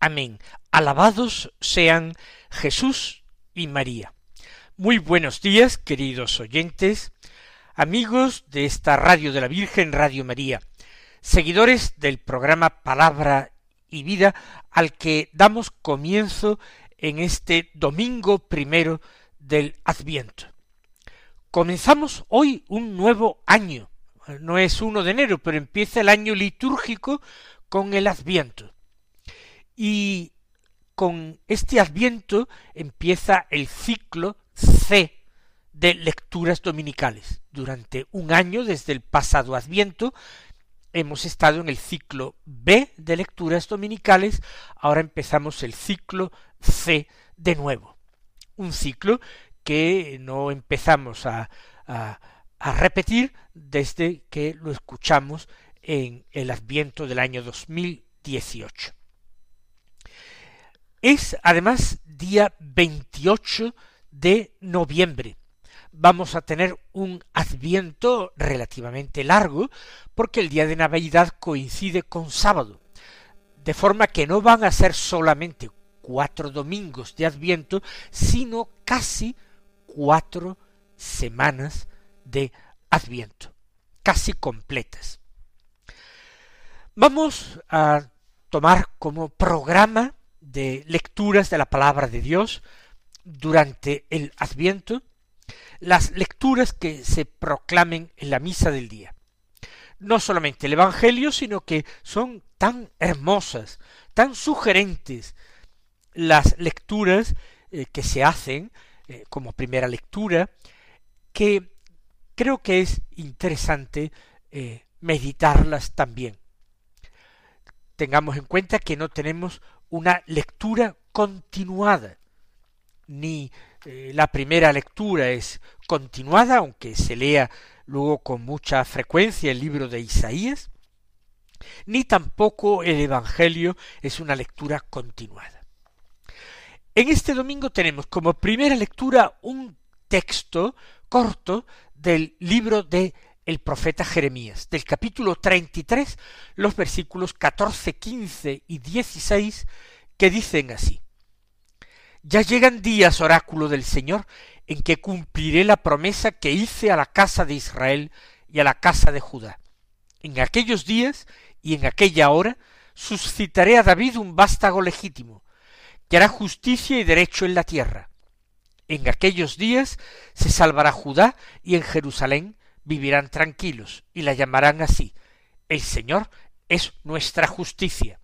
Amén. Alabados sean Jesús y María. Muy buenos días, queridos oyentes, amigos de esta Radio de la Virgen, Radio María, seguidores del programa Palabra y Vida, al que damos comienzo en este domingo primero del Adviento. Comenzamos hoy un nuevo año, no es uno de enero, pero empieza el año litúrgico con el Adviento. Y con este Adviento empieza el ciclo C de lecturas dominicales. Durante un año, desde el pasado Adviento, hemos estado en el ciclo B de lecturas dominicales, ahora empezamos el ciclo C de nuevo. Un ciclo que no empezamos a, a repetir desde que lo escuchamos en el Adviento del año 2018. Es además día 28 de noviembre. Vamos a tener un adviento relativamente largo porque el día de Navidad coincide con sábado, de forma que no van a ser solamente cuatro domingos de adviento, sino casi cuatro semanas de Adviento, casi completas. Vamos a tomar como programa de lecturas de la palabra de Dios durante el Adviento las lecturas que se proclamen en la misa del día. No solamente el Evangelio, sino que son tan hermosas, tan sugerentes las lecturas eh, que se hacen eh, como primera lectura, que creo que es interesante eh, meditarlas también. Tengamos en cuenta que no tenemos una lectura continuada, ni eh, la primera lectura es continuada, aunque se lea luego con mucha frecuencia el libro de Isaías, ni tampoco el Evangelio es una lectura continuada. En este domingo tenemos como primera lectura un texto corto del libro de el profeta Jeremías, del capítulo 33, los versículos 14, 15 y 16, que dicen así. Ya llegan días, oráculo del Señor, en que cumpliré la promesa que hice a la casa de Israel y a la casa de Judá. En aquellos días y en aquella hora suscitaré a David un vástago legítimo, que hará justicia y derecho en la tierra en aquellos días se salvará Judá y en Jerusalén vivirán tranquilos y la llamarán así. El Señor es nuestra justicia.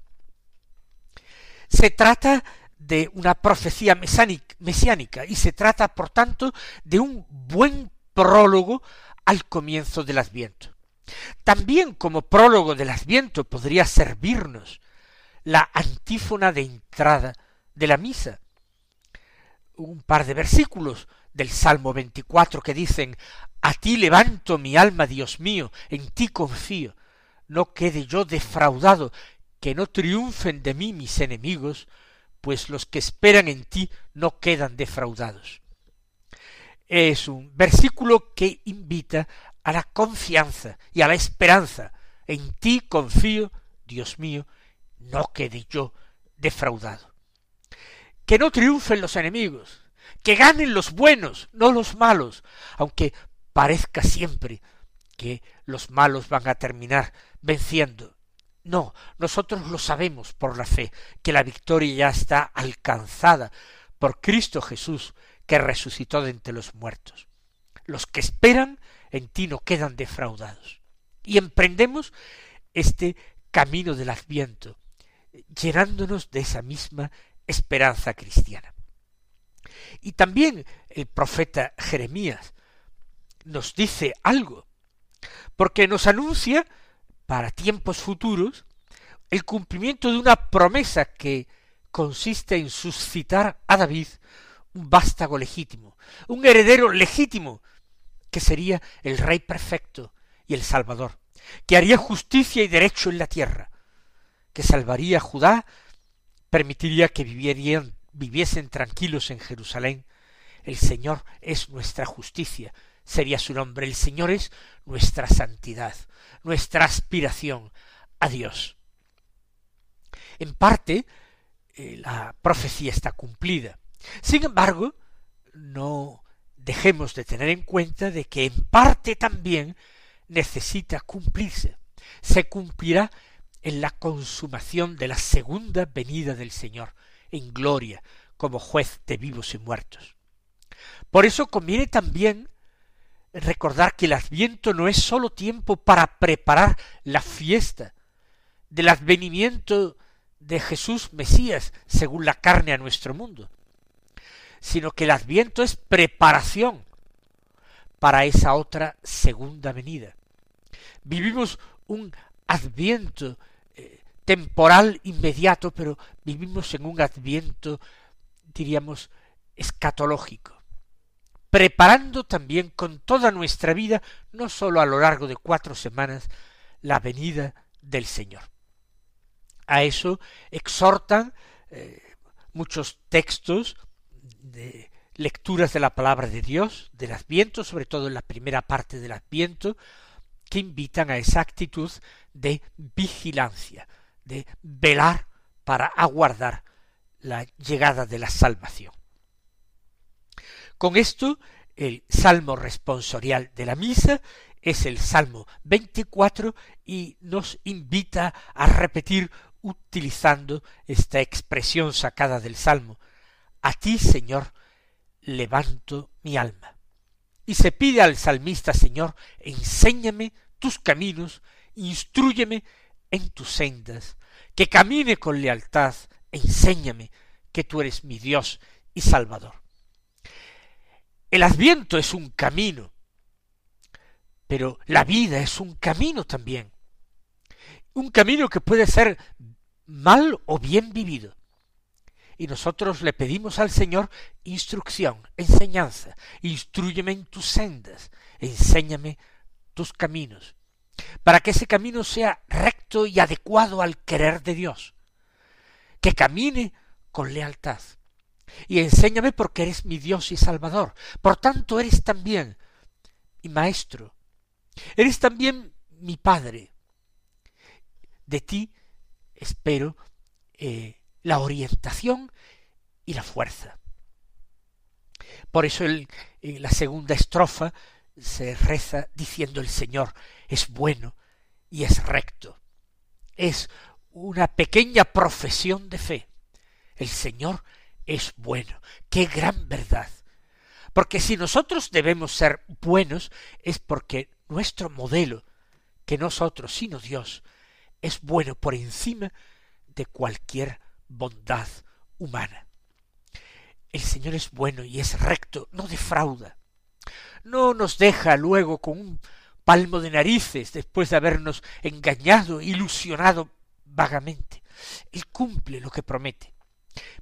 Se trata de una profecía mesiánica y se trata, por tanto, de un buen prólogo al comienzo del Adviento. También como prólogo del Adviento podría servirnos la antífona de entrada de la misa, un par de versículos del Salmo 24 que dicen, A ti levanto mi alma, Dios mío, en ti confío, no quede yo defraudado, que no triunfen de mí mis enemigos, pues los que esperan en ti no quedan defraudados. Es un versículo que invita a la confianza y a la esperanza. En ti confío, Dios mío, no quede yo defraudado que no triunfen los enemigos, que ganen los buenos, no los malos, aunque parezca siempre que los malos van a terminar venciendo. No, nosotros lo sabemos por la fe, que la victoria ya está alcanzada por Cristo Jesús, que resucitó de entre los muertos. Los que esperan en ti no quedan defraudados. Y emprendemos este camino del adviento, llenándonos de esa misma esperanza cristiana. Y también el profeta Jeremías nos dice algo, porque nos anuncia para tiempos futuros el cumplimiento de una promesa que consiste en suscitar a David un vástago legítimo, un heredero legítimo, que sería el rey perfecto y el salvador, que haría justicia y derecho en la tierra, que salvaría a Judá, permitiría que vivieran, viviesen tranquilos en Jerusalén. El Señor es nuestra justicia, sería su nombre. El Señor es nuestra santidad, nuestra aspiración a Dios. En parte, eh, la profecía está cumplida. Sin embargo, no dejemos de tener en cuenta de que en parte también necesita cumplirse. Se cumplirá en la consumación de la segunda venida del Señor, en gloria, como juez de vivos y muertos. Por eso conviene también recordar que el adviento no es sólo tiempo para preparar la fiesta del advenimiento de Jesús Mesías según la carne a nuestro mundo, sino que el adviento es preparación para esa otra segunda venida. Vivimos un adviento temporal inmediato, pero vivimos en un adviento, diríamos, escatológico, preparando también con toda nuestra vida, no sólo a lo largo de cuatro semanas, la venida del Señor. A eso exhortan eh, muchos textos de lecturas de la palabra de Dios, del Adviento, sobre todo en la primera parte del Adviento, que invitan a esa actitud de vigilancia, de velar para aguardar la llegada de la salvación. Con esto, el salmo responsorial de la misa es el salmo 24 y nos invita a repetir utilizando esta expresión sacada del salmo a ti, Señor, levanto mi alma. Y se pide al salmista, Señor, enséñame tus caminos, instruyeme en tus sendas, que camine con lealtad, enséñame que tú eres mi Dios y Salvador. El adviento es un camino, pero la vida es un camino también. Un camino que puede ser mal o bien vivido y nosotros le pedimos al Señor instrucción, enseñanza, instruyeme en tus sendas, enséñame tus caminos, para que ese camino sea recto y adecuado al querer de Dios, que camine con lealtad. Y enséñame porque eres mi Dios y Salvador. Por tanto, eres también mi Maestro. Eres también mi Padre. De ti espero eh, la orientación y la fuerza. Por eso en la segunda estrofa se reza diciendo el Señor es bueno y es recto. Es una pequeña profesión de fe. El Señor es bueno. Qué gran verdad. Porque si nosotros debemos ser buenos es porque nuestro modelo, que nosotros sino Dios, es bueno por encima de cualquier bondad humana. El Señor es bueno y es recto, no defrauda. No nos deja luego con un palmo de narices después de habernos engañado, ilusionado vagamente. Él cumple lo que promete.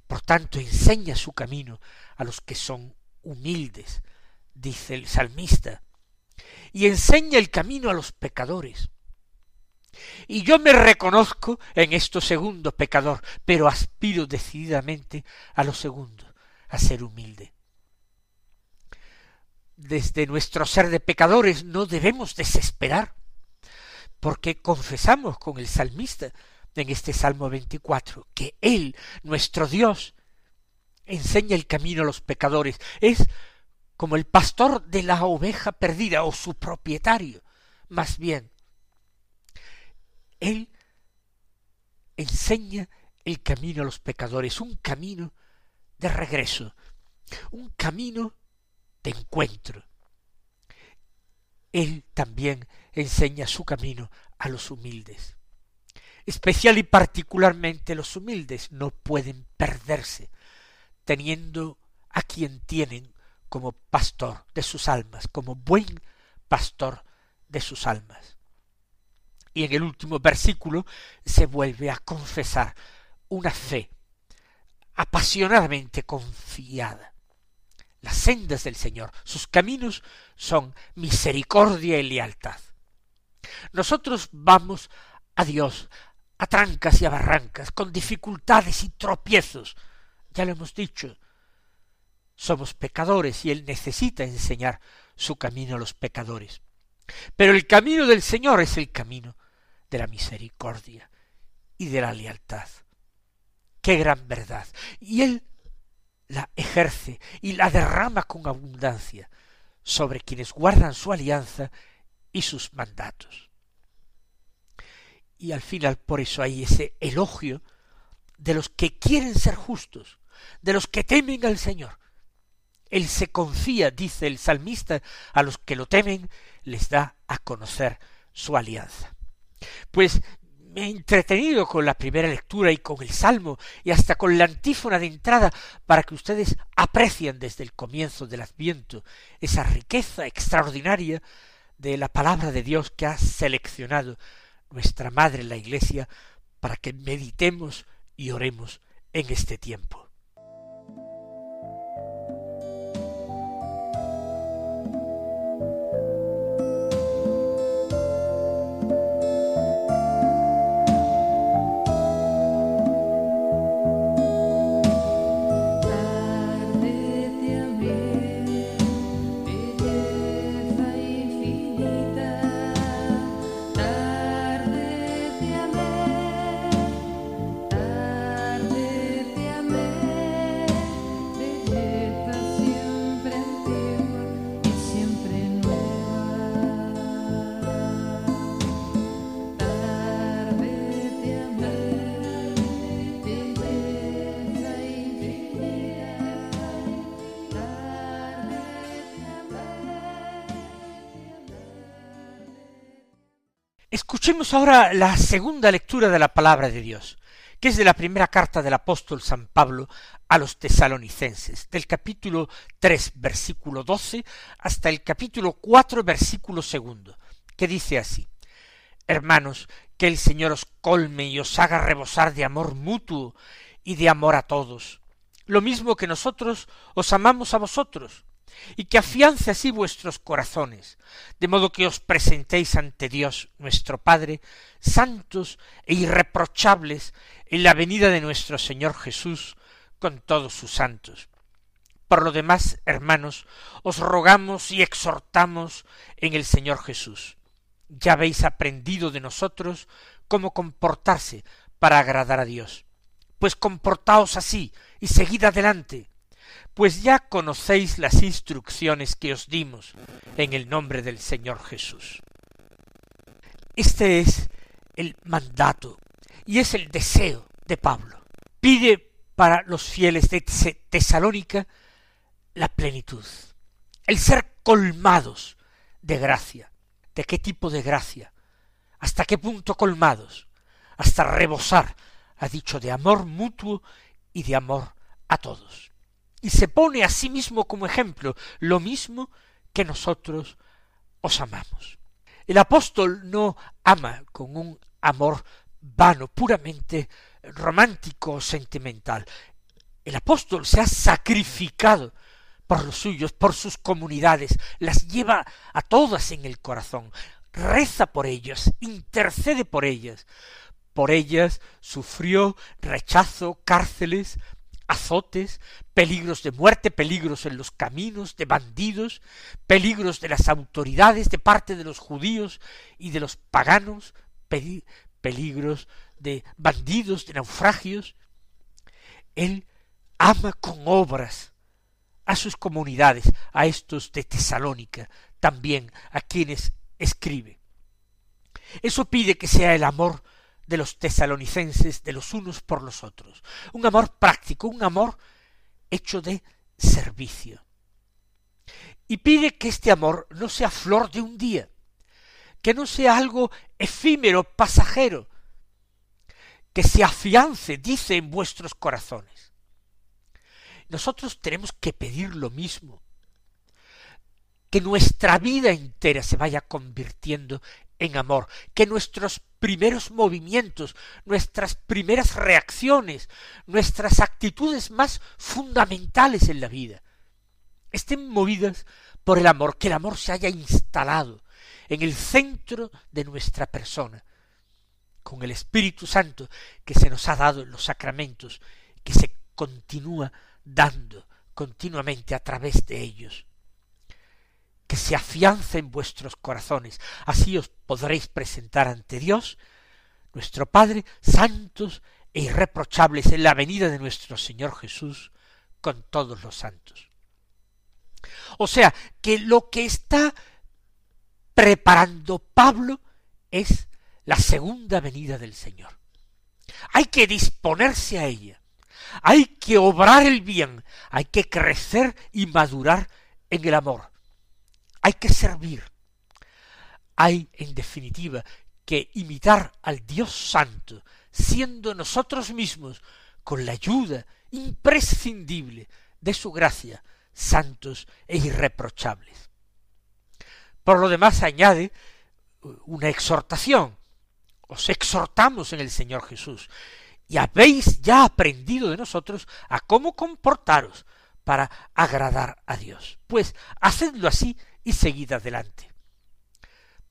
Por tanto, enseña su camino a los que son humildes, dice el salmista, y enseña el camino a los pecadores. Y yo me reconozco en esto segundo pecador, pero aspiro decididamente a lo segundo, a ser humilde. Desde nuestro ser de pecadores no debemos desesperar, porque confesamos con el salmista en este Salmo 24 que Él, nuestro Dios, enseña el camino a los pecadores. Es como el pastor de la oveja perdida o su propietario, más bien, él enseña el camino a los pecadores, un camino de regreso, un camino de encuentro. Él también enseña su camino a los humildes. Especial y particularmente los humildes no pueden perderse, teniendo a quien tienen como pastor de sus almas, como buen pastor de sus almas. Y en el último versículo se vuelve a confesar una fe apasionadamente confiada. Las sendas del Señor, sus caminos son misericordia y lealtad. Nosotros vamos a Dios a trancas y a barrancas, con dificultades y tropiezos. Ya lo hemos dicho. Somos pecadores y Él necesita enseñar su camino a los pecadores. Pero el camino del Señor es el camino de la misericordia y de la lealtad. Qué gran verdad. Y Él la ejerce y la derrama con abundancia sobre quienes guardan su alianza y sus mandatos. Y al final por eso hay ese elogio de los que quieren ser justos, de los que temen al Señor. Él se confía, dice el salmista, a los que lo temen, les da a conocer su alianza. Pues entretenido con la primera lectura y con el Salmo y hasta con la antífona de entrada para que ustedes aprecien desde el comienzo del Adviento esa riqueza extraordinaria de la palabra de Dios que ha seleccionado nuestra Madre la Iglesia para que meditemos y oremos en este tiempo. Escuchemos ahora la segunda lectura de la palabra de Dios, que es de la primera carta del apóstol San Pablo a los tesalonicenses, del capítulo tres versículo doce hasta el capítulo cuatro versículo segundo, que dice así. Hermanos, que el Señor os colme y os haga rebosar de amor mutuo y de amor a todos, lo mismo que nosotros os amamos a vosotros, y que afiance así vuestros corazones, de modo que os presentéis ante Dios nuestro Padre, santos e irreprochables en la venida de nuestro Señor Jesús con todos sus santos. Por lo demás, hermanos, os rogamos y exhortamos en el Señor Jesús. Ya habéis aprendido de nosotros cómo comportarse para agradar a Dios. Pues comportaos así y seguid adelante, pues ya conocéis las instrucciones que os dimos en el nombre del Señor Jesús. Este es el mandato y es el deseo de Pablo. Pide para los fieles de Tesalónica la plenitud, el ser colmados de gracia. ¿De qué tipo de gracia? ¿Hasta qué punto colmados? Hasta rebosar, ha dicho, de amor mutuo y de amor a todos y se pone a sí mismo como ejemplo, lo mismo que nosotros os amamos. El apóstol no ama con un amor vano, puramente romántico o sentimental. El apóstol se ha sacrificado por los suyos, por sus comunidades, las lleva a todas en el corazón, reza por ellas, intercede por ellas. Por ellas sufrió rechazo, cárceles, azotes, peligros de muerte, peligros en los caminos, de bandidos, peligros de las autoridades de parte de los judíos y de los paganos, peligros de bandidos, de naufragios. Él ama con obras a sus comunidades, a estos de Tesalónica, también a quienes escribe. Eso pide que sea el amor de los tesalonicenses de los unos por los otros. Un amor práctico, un amor hecho de servicio. Y pide que este amor no sea flor de un día, que no sea algo efímero, pasajero, que se afiance, dice, en vuestros corazones. Nosotros tenemos que pedir lo mismo, que nuestra vida entera se vaya convirtiendo en amor, que nuestros primeros movimientos, nuestras primeras reacciones, nuestras actitudes más fundamentales en la vida, estén movidas por el amor, que el amor se haya instalado en el centro de nuestra persona, con el Espíritu Santo que se nos ha dado en los sacramentos, que se continúa dando continuamente a través de ellos que se afianza en vuestros corazones. Así os podréis presentar ante Dios, nuestro Padre, santos e irreprochables en la venida de nuestro Señor Jesús con todos los santos. O sea, que lo que está preparando Pablo es la segunda venida del Señor. Hay que disponerse a ella, hay que obrar el bien, hay que crecer y madurar en el amor, hay que servir. Hay, en definitiva, que imitar al Dios Santo, siendo nosotros mismos, con la ayuda imprescindible de su gracia, santos e irreprochables. Por lo demás añade una exhortación. Os exhortamos en el Señor Jesús, y habéis ya aprendido de nosotros a cómo comportaros para agradar a Dios. Pues hacedlo así y seguid adelante.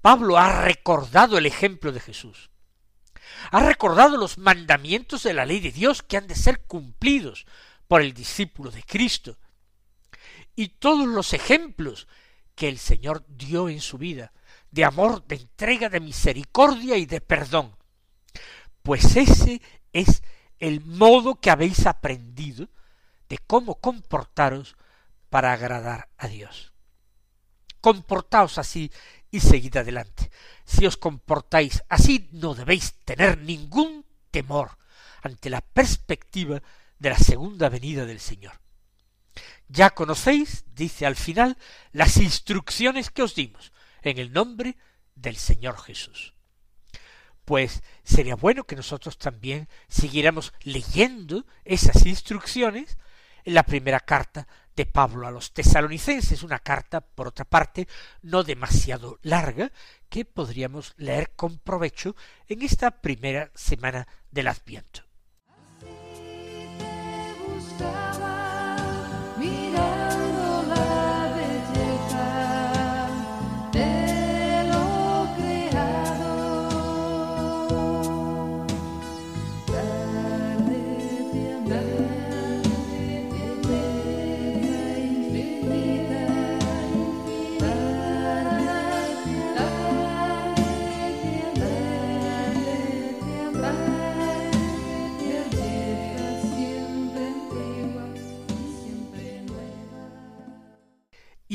Pablo ha recordado el ejemplo de Jesús. Ha recordado los mandamientos de la ley de Dios que han de ser cumplidos por el discípulo de Cristo. Y todos los ejemplos que el Señor dio en su vida, de amor, de entrega, de misericordia y de perdón. Pues ese es el modo que habéis aprendido de cómo comportaros para agradar a Dios comportaos así y seguid adelante. Si os comportáis así, no debéis tener ningún temor ante la perspectiva de la segunda venida del Señor. Ya conocéis, dice al final, las instrucciones que os dimos en el nombre del Señor Jesús. Pues sería bueno que nosotros también siguiéramos leyendo esas instrucciones en la primera carta de Pablo a los tesalonicenses, una carta, por otra parte, no demasiado larga, que podríamos leer con provecho en esta primera semana del Adviento.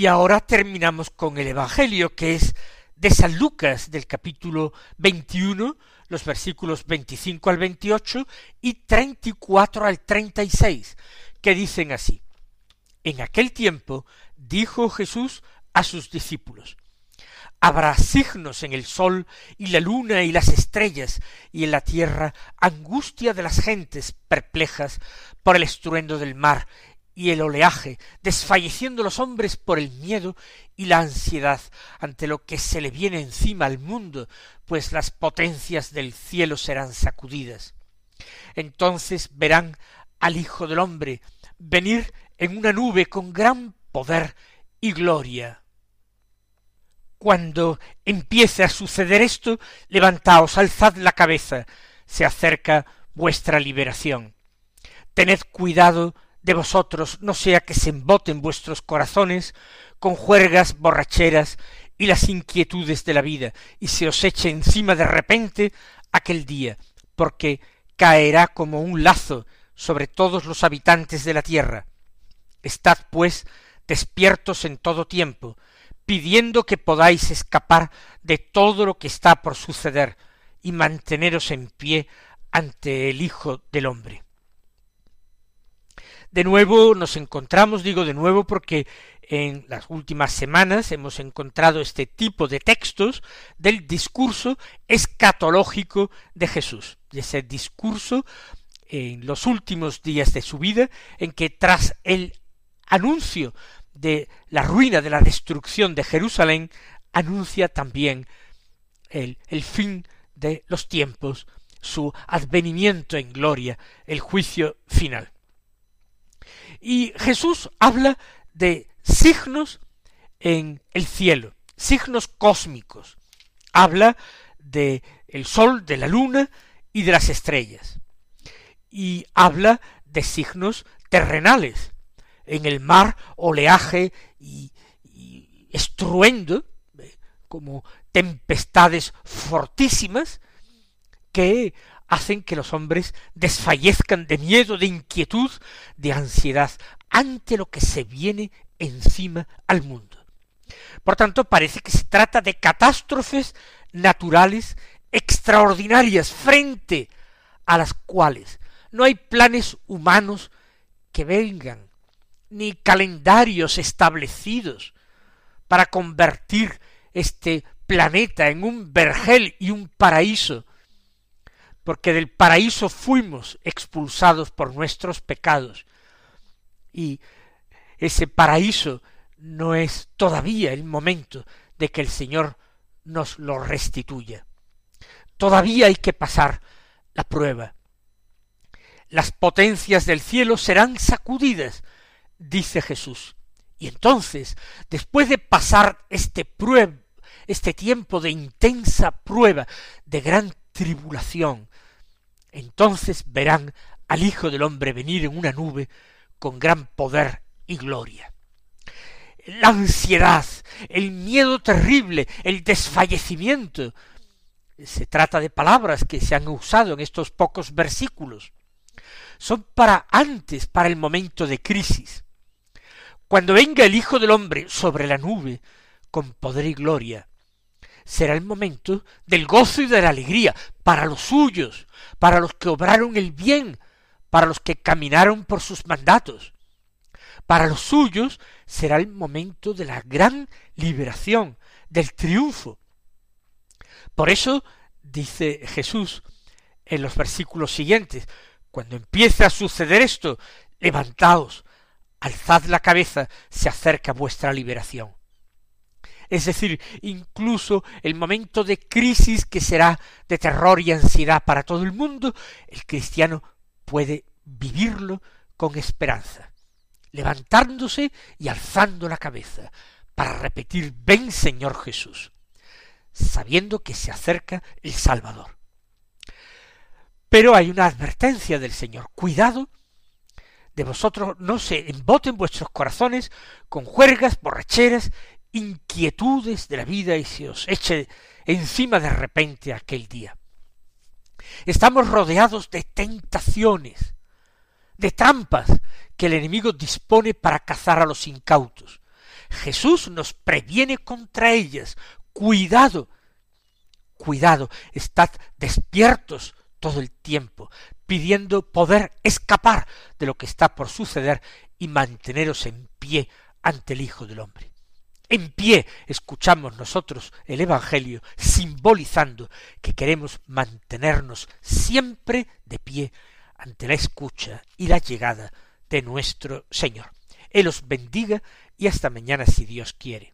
Y ahora terminamos con el Evangelio, que es de San Lucas, del capítulo 21, los versículos 25 al 28 y 34 al 36, que dicen así. En aquel tiempo dijo Jesús a sus discípulos, Habrá signos en el sol y la luna y las estrellas, y en la tierra angustia de las gentes perplejas por el estruendo del mar y el oleaje, desfalleciendo los hombres por el miedo y la ansiedad ante lo que se le viene encima al mundo, pues las potencias del cielo serán sacudidas. Entonces verán al Hijo del hombre venir en una nube con gran poder y gloria. Cuando empiece a suceder esto, levantaos, alzad la cabeza, se acerca vuestra liberación. Tened cuidado de vosotros no sea que se emboten vuestros corazones con juergas borracheras y las inquietudes de la vida, y se os eche encima de repente aquel día, porque caerá como un lazo sobre todos los habitantes de la tierra. Estad, pues, despiertos en todo tiempo, pidiendo que podáis escapar de todo lo que está por suceder y manteneros en pie ante el Hijo del hombre. De nuevo nos encontramos, digo de nuevo porque en las últimas semanas hemos encontrado este tipo de textos del discurso escatológico de Jesús, de ese discurso en los últimos días de su vida, en que tras el anuncio de la ruina, de la destrucción de Jerusalén, anuncia también el, el fin de los tiempos, su advenimiento en gloria, el juicio final. Y Jesús habla de signos en el cielo, signos cósmicos. Habla de el sol, de la luna y de las estrellas. Y habla de signos terrenales. En el mar, oleaje y, y estruendo, eh, como tempestades fortísimas, que hacen que los hombres desfallezcan de miedo, de inquietud, de ansiedad ante lo que se viene encima al mundo. Por tanto, parece que se trata de catástrofes naturales extraordinarias frente a las cuales no hay planes humanos que vengan, ni calendarios establecidos para convertir este planeta en un vergel y un paraíso porque del paraíso fuimos expulsados por nuestros pecados. Y ese paraíso no es todavía el momento de que el Señor nos lo restituya. Todavía hay que pasar la prueba. Las potencias del cielo serán sacudidas, dice Jesús. Y entonces, después de pasar este este tiempo de intensa prueba, de gran tribulación, entonces verán al Hijo del Hombre venir en una nube con gran poder y gloria. La ansiedad, el miedo terrible, el desfallecimiento, se trata de palabras que se han usado en estos pocos versículos, son para antes, para el momento de crisis. Cuando venga el Hijo del Hombre sobre la nube, con poder y gloria, será el momento del gozo y de la alegría para los suyos, para los que obraron el bien, para los que caminaron por sus mandatos. Para los suyos será el momento de la gran liberación, del triunfo. Por eso dice Jesús en los versículos siguientes, cuando empiece a suceder esto, levantaos, alzad la cabeza, se acerca vuestra liberación es decir, incluso el momento de crisis que será de terror y ansiedad para todo el mundo, el cristiano puede vivirlo con esperanza, levantándose y alzando la cabeza para repetir ven Señor Jesús, sabiendo que se acerca el Salvador. Pero hay una advertencia del Señor, cuidado de vosotros no se emboten vuestros corazones con juergas, borracheras inquietudes de la vida y se os eche encima de repente aquel día. Estamos rodeados de tentaciones, de trampas que el enemigo dispone para cazar a los incautos. Jesús nos previene contra ellas. Cuidado, cuidado, estad despiertos todo el tiempo, pidiendo poder escapar de lo que está por suceder y manteneros en pie ante el Hijo del Hombre en pie escuchamos nosotros el Evangelio, simbolizando que queremos mantenernos siempre de pie ante la escucha y la llegada de nuestro Señor. Él os bendiga y hasta mañana si Dios quiere.